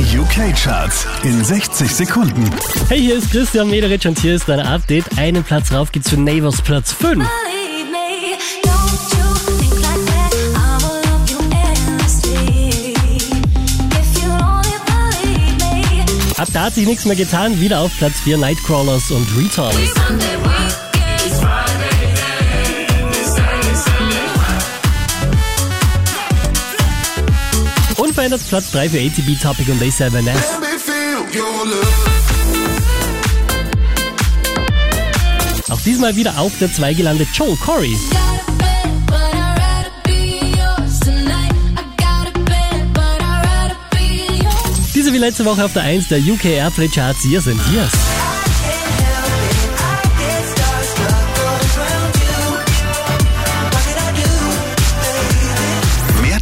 Die UK-Charts in 60 Sekunden. Hey, hier ist Christian Mederich und hier ist dein Update. Einen Platz rauf geht's für Neighbors Platz 5. Believe me, don't you think like that? I will love you endlessly. If you only believe me. Ab da hat sich nichts mehr getan. Wieder auf Platz 4 Nightcrawlers und Retards. Unverändert Platz 3 für ATB Topic und A7S. Let me feel your love. Auch diesmal wieder auf der 2 gelandet Joel Corey. Diese wie letzte Woche auf der 1 der UK Airplay Charts. Hier sind Years.